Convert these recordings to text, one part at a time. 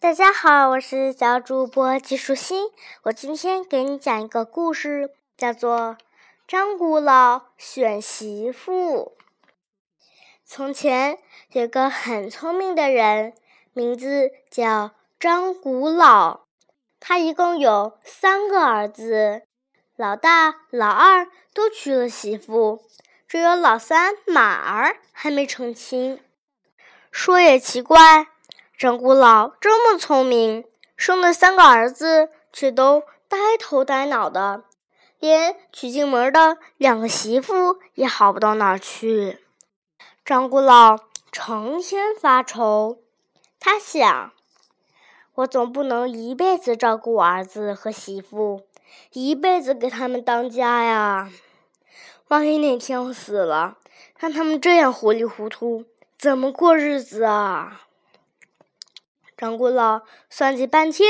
大家好，我是小主播季舒心。我今天给你讲一个故事，叫做《张古老选媳妇》。从前有个很聪明的人，名字叫张古老。他一共有三个儿子，老大、老二都娶了媳妇，只有老三马儿还没成亲。说也奇怪。张古老这么聪明，生的三个儿子却都呆头呆脑的，连娶进门的两个媳妇也好不到哪儿去。张古老成天发愁，他想：我总不能一辈子照顾儿子和媳妇，一辈子给他们当家呀。万一哪天我死了，让他们这样糊里糊涂，怎么过日子啊？张古老算计半天，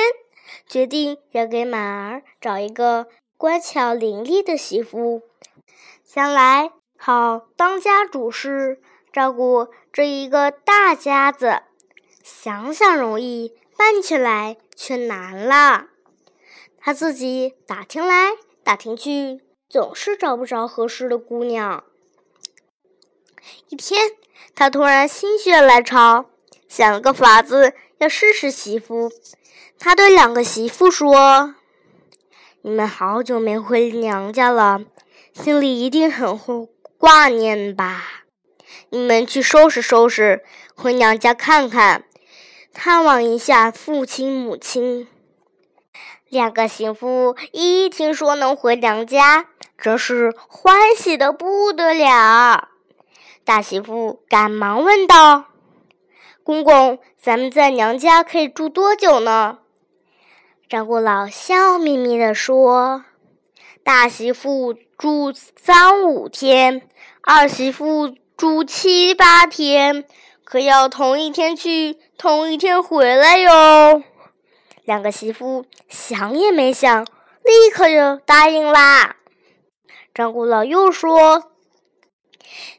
决定要给满儿找一个乖巧伶俐的媳妇，将来好当家主事，照顾这一个大家子。想想容易，办起来却难了。他自己打听来打听去，总是找不着合适的姑娘。一天，他突然心血来潮，想了个法子。要试试媳妇，他对两个媳妇说：“你们好久没回娘家了，心里一定很挂念吧？你们去收拾收拾，回娘家看看，探望一下父亲母亲。”两个媳妇一听说能回娘家，真是欢喜的不得了。大媳妇赶忙问道。公公，咱们在娘家可以住多久呢？张古老笑眯眯地说：“大媳妇住三五天，二媳妇住七八天，可要同一天去，同一天回来哟。”两个媳妇想也没想，立刻就答应啦。张古老又说：“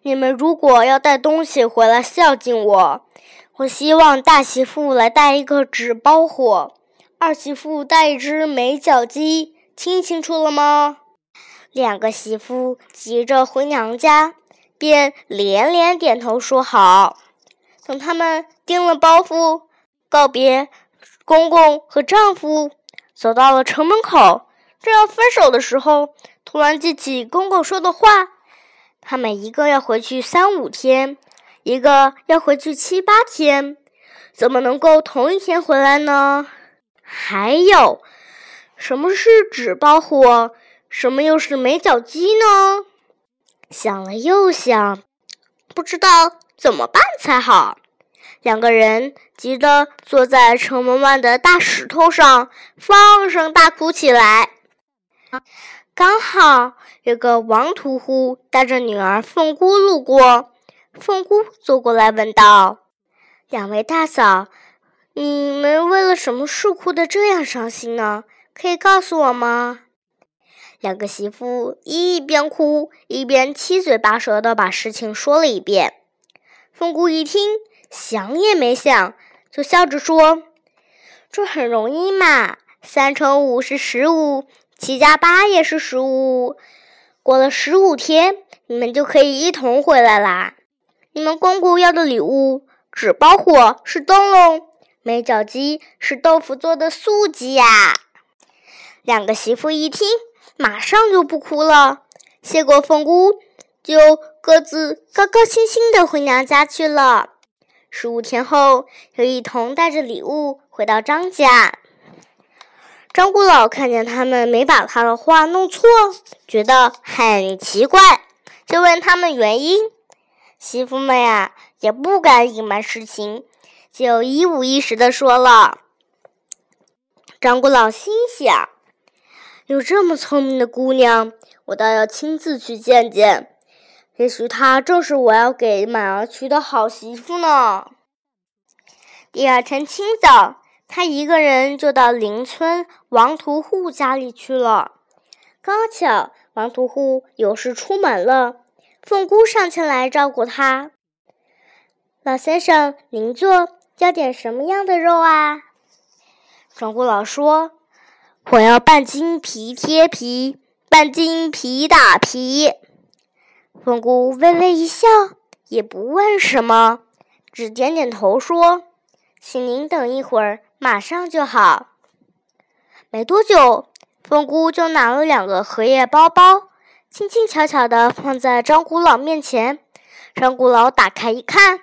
你们如果要带东西回来孝敬我。”我希望大媳妇来带一个纸包火，二媳妇带一只美脚鸡，听清楚了吗？两个媳妇急着回娘家，便连连点头说好。等他们订了包袱，告别公公和丈夫，走到了城门口，正要分手的时候，突然记起公公说的话：他们一个要回去三五天。一个要回去七八天，怎么能够同一天回来呢？还有，什么是纸包火？什么又是没脚鸡呢？想了又想，不知道怎么办才好。两个人急得坐在城门外的大石头上，放声大哭起来。刚好有个王屠户带着女儿凤姑路过。凤姑走过来问道：“两位大嫂，你们为了什么事哭得这样伤心呢？可以告诉我吗？”两个媳妇一边哭一边七嘴八舌的把事情说了一遍。凤姑一听，想也没想，就笑着说：“这很容易嘛，三乘五是十五，七加八也是十五。过了十五天，你们就可以一同回来啦。”你们公公要的礼物，纸包火是灯笼，没脚鸡是豆腐做的素鸡呀。两个媳妇一听，马上就不哭了，谢过凤姑，就各自高高兴兴的回娘家去了。十五天后，又一同带着礼物回到张家。张姑老看见他们没把他的话弄错，觉得很奇怪，就问他们原因。媳妇们呀，也不敢隐瞒实情，就一五一十的说了。张果老心想：有这么聪明的姑娘，我倒要亲自去见见，也许她正是我要给满儿娶的好媳妇呢。第二天清早，他一个人就到邻村王屠户家里去了。刚巧王屠户有事出门了。凤姑上前来照顾他。老先生，您坐要点什么样的肉啊？张古老说：“我要半斤皮贴皮，半斤皮打皮。”凤姑微微一笑，也不问什么，只点点头说：“请您等一会儿，马上就好。”没多久，凤姑就拿了两个荷叶包包，轻轻巧巧地放在张古老面前。张古老打开一看，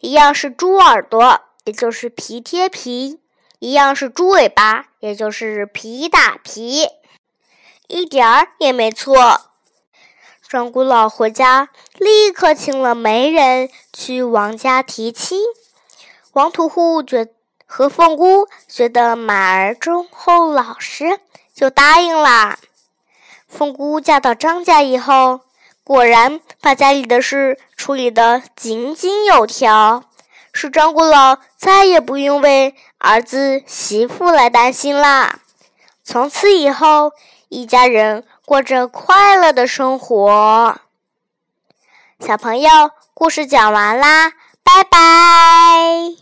一样是猪耳朵，也就是皮贴皮；一样是猪尾巴，也就是皮打皮，一点儿也没错。张古老回家，立刻请了媒人去王家提亲。王屠户觉和凤姑觉得马儿忠厚老实，就答应啦。凤姑嫁到张家以后，果然把家里的事处理得井井有条，使张古老再也不用为儿子媳妇来担心啦。从此以后，一家人。过着快乐的生活。小朋友，故事讲完啦，拜拜。